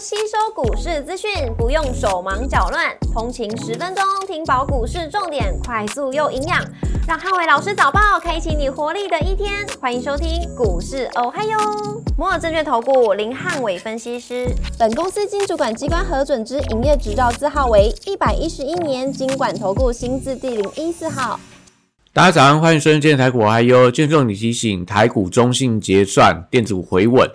吸收股市资讯，不用手忙脚乱，通勤十分钟听饱股市重点，快速又营养，让汉伟老师早报开启你活力的一天。欢迎收听股市哦嗨哟，摩尔证券投顾林汉伟分析师，本公司经主管机关核准之营业执照字号为一百一十一年经管投顾新字第零一四号。大家早上，欢迎收听今天台股哦嗨哟，今天重点提醒台股中性结算，电子股回稳。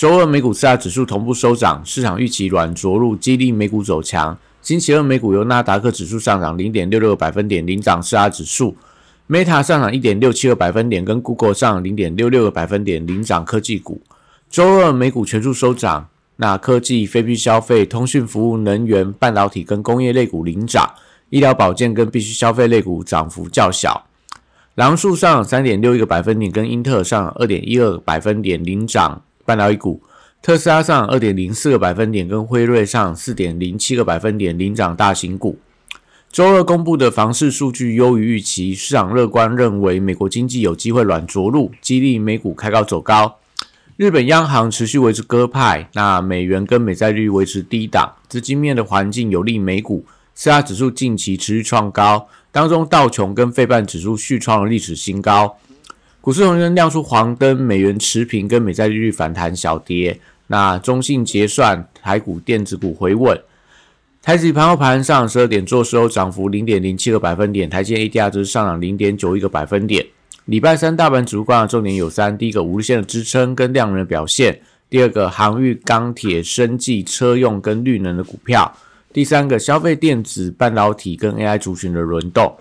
周二美股四大指数同步收涨，市场预期软着陆，激励美股走强。星期二美股由纳达克指数上涨零点六六个百分点，领涨四大指数；Meta 上涨一点六七个百分点，跟 Google 上零点六六个百分点，领涨科技股。周二美股全数收涨，那科技、非必消费、通讯服务、能源、半导体跟工业类股领涨，医疗保健跟必须消费类股涨幅较小。狼树上三点六一个百分点，跟英特尔上二点一二个百分点，领涨。半导体股，特斯拉上二点零四个百分点，跟辉瑞上四点零七个百分点领涨大型股。周二公布的房市数据优于预期，市场乐观认为美国经济有机会软着陆，激励美股开高走高。日本央行持续维持鸽派，那美元跟美债率维持低档，资金面的环境有利美股。四大指数近期持续创高，当中道琼跟费半指数续创了历史新高。股市红灯亮出黄灯，美元持平，跟美债利率反弹小跌。那中信结算，台股电子股回稳。台指盘后盘上十二点做收，涨幅零点零七个百分点。台积 ADR 值上涨零点九一个百分点。礼拜三大盘主观察重点有三：第一个五日线的支撑跟量能的表现；第二个航运、钢铁、生技、车用跟绿能的股票；第三个消费电子、半导体跟 AI 族群的轮动。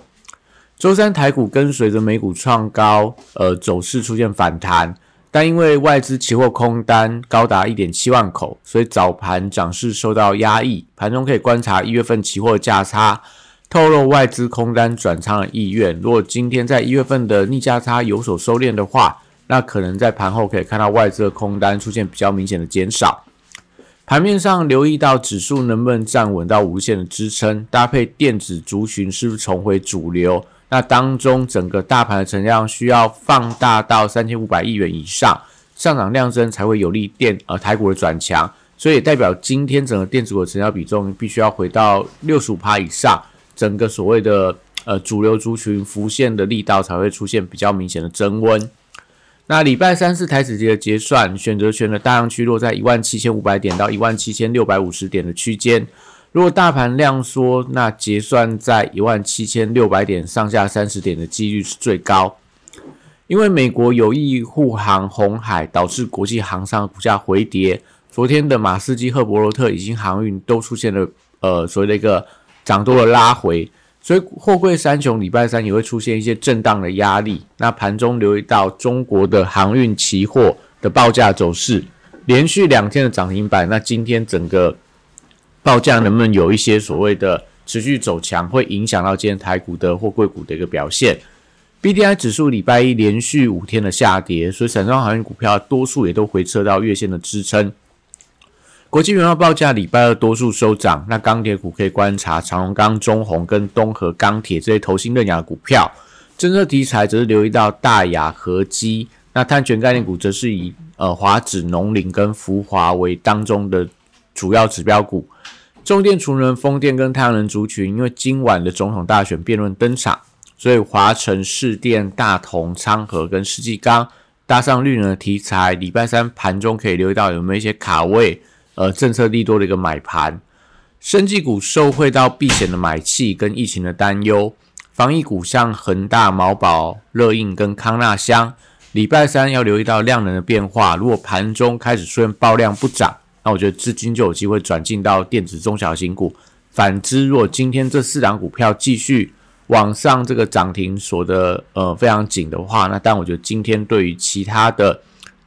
周三台股跟随着美股创高，呃，走势出现反弹，但因为外资期货空单高达一点七万口，所以早盘涨势受到压抑。盘中可以观察一月份期货价差，透露外资空单转仓的意愿。如果今天在一月份的逆价差有所收敛的话，那可能在盘后可以看到外资的空单出现比较明显的减少。盘面上留意到指数能不能站稳到无限的支撑，搭配电子族群是不是重回主流。那当中整个大盘的成交量需要放大到三千五百亿元以上，上涨量增才会有利电呃台股的转强，所以也代表今天整个电子股的成交比重必须要回到六十五趴以上，整个所谓的呃主流族群浮现的力道才会出现比较明显的增温。那礼拜三是台指节的结算，选择权的大量区落在一万七千五百点到一万七千六百五十点的区间。如果大盘量缩，那结算在一万七千六百点上下三十点的几率是最高。因为美国有意护航红海，导致国际航商股价回跌。昨天的马斯基、赫伯罗特以及航运都出现了呃所谓的一个涨多的拉回，所以货柜三雄礼拜三也会出现一些震荡的压力。那盘中留意到中国的航运期货的报价走势，连续两天的涨停板，那今天整个。报价能不能有一些所谓的持续走强，会影响到今天台股的货柜股的一个表现。B D I 指数礼拜一连续五天的下跌，所以散装航运股票多数也都回撤到月线的支撑。国际原料报价礼拜二多数收涨，那钢铁股可以观察长隆钢、中红跟东河钢铁这些投新认养的股票。政策题材则是留意到大雅合基，那碳权概念股则是以呃华指、农林跟福华为当中的主要指标股。中电、储能、风电跟太阳能族群，因为今晚的总统大选辩论登场，所以华晨、市电、大同、昌河跟世纪钢搭上绿能的题材，礼拜三盘中可以留意到有没有一些卡位，呃，政策利多的一个买盘。生技股受惠到避险的买气跟疫情的担忧，防疫股像恒大、毛宝、乐印跟康纳香，礼拜三要留意到量能的变化，如果盘中开始出现爆量不涨。那我觉得资金就有机会转进到电子中小型股。反之，如果今天这四档股票继续往上这个涨停锁的呃非常紧的话，那但我觉得今天对于其他的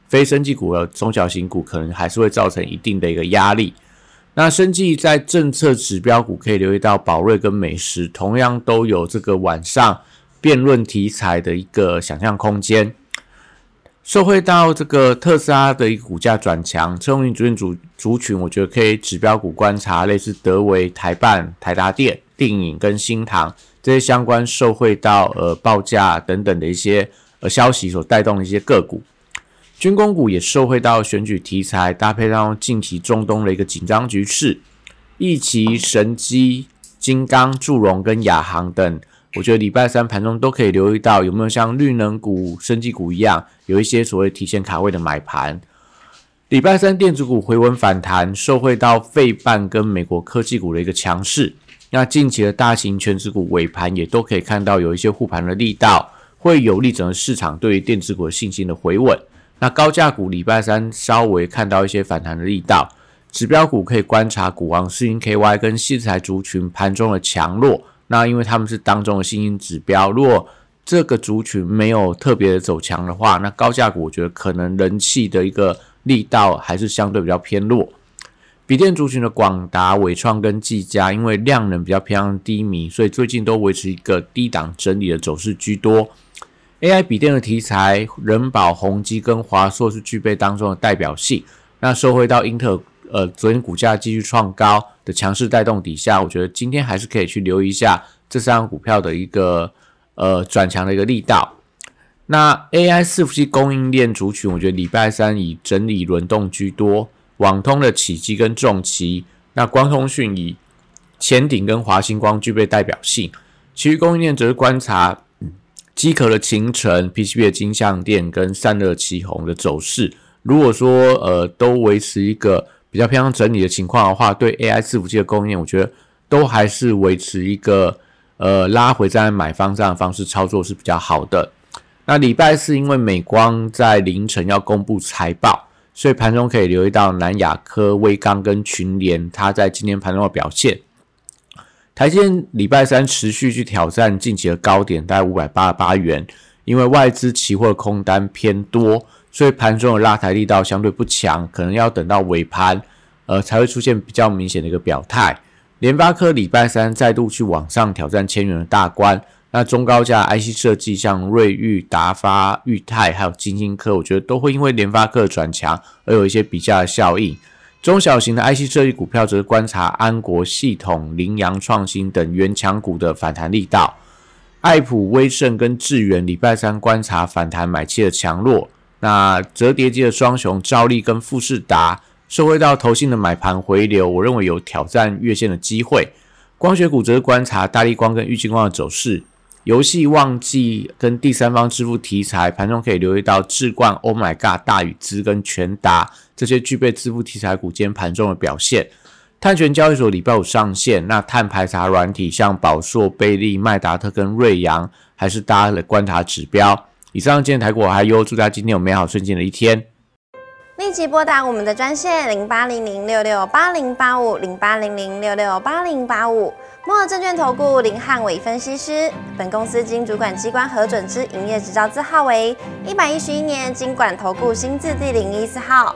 非生技股的中小型股，可能还是会造成一定的一个压力。那生技在政策指标股可以留意到宝瑞跟美食，同样都有这个晚上辩论题材的一个想象空间。受惠到这个特斯拉的一个股价转强，车用族群族族群，我觉得可以指标股观察，类似德维、台办、台达电、电影跟新唐这些相关受惠到呃报价等等的一些呃消息所带动的一些个股。军工股也受惠到选举题材，搭配上近期中东的一个紧张局势，易奇、神机、金刚、祝融跟亚航等，我觉得礼拜三盘中都可以留意到有没有像绿能股、生技股一样，有一些所谓提前卡位的买盘。礼拜三电子股回稳反弹，受惠到费半跟美国科技股的一个强势。那近期的大型全职股尾盘也都可以看到有一些护盘的力道，会有利整个市场对于电子股的信心的回稳。那高价股礼拜三稍微看到一些反弹的力道，指标股可以观察股王世银 KY 跟细材族群盘中的强弱。那因为他们是当中的新兴指标，如果这个族群没有特别的走强的话，那高价股我觉得可能人气的一个力道还是相对比较偏弱。笔电族群的广达、伟创跟技嘉，因为量能比较偏向低迷，所以最近都维持一个低档整理的走势居多。AI 笔电的题材，人保、宏基跟华硕是具备当中的代表性。那收回到英特尔，呃，昨天股价继续创高的强势带动底下，我觉得今天还是可以去留意一下这三张股票的一个呃转强的一个力道。那 AI 伺服器供应链族群，我觉得礼拜三以整理轮动居多。网通的起基跟重旗，那光通讯以前顶跟华星光具备代表性，其余供应链则是观察。机壳的形成，PCB 的金相电跟散热旗红的走势，如果说呃都维持一个比较偏向整理的情况的话，对 AI 伺服器的供应，我觉得都还是维持一个呃拉回在买方这样的方式操作是比较好的。那礼拜四因为美光在凌晨要公布财报，所以盘中可以留意到南亚科、威刚跟群联，它在今天盘中的表现。台积电礼拜三持续去挑战近期的高点，大概五百八十八元。因为外资期货空单偏多，所以盘中的拉抬力道相对不强，可能要等到尾盘，呃，才会出现比较明显的一个表态。联发科礼拜三再度去往上挑战千元的大关，那中高价 IC 设计，像瑞昱、达发、裕泰还有金星科，我觉得都会因为联发科转强而有一些比价的效应。中小型的 IC 设计股票则是观察安国系统、羚羊创新等原强股的反弹力道。爱普、威盛跟智源礼拜三观察反弹买气的强弱。那折叠机的双雄兆力跟富士达，受惠到投信的买盘回流，我认为有挑战月线的机会。光学股则观察大力光跟玉金光的走势。游戏旺季跟第三方支付题材，盘中可以留意到智冠、Oh My God、大宇资跟全达这些具备支付题材股间盘中的表现。碳权交易所礼拜五上线，那碳排查软体像宝硕、贝利、麦达特跟瑞阳，还是大家的观察指标。以上今天台股还有祝大家今天有美好顺境的一天。立即拨打我们的专线零八零零六六八零八五零八零零六六八零八五。摩尔证券投顾林汉伟分析师，本公司经主管机关核准之营业执照字号为一百一十一年经管投顾新字第零一四号。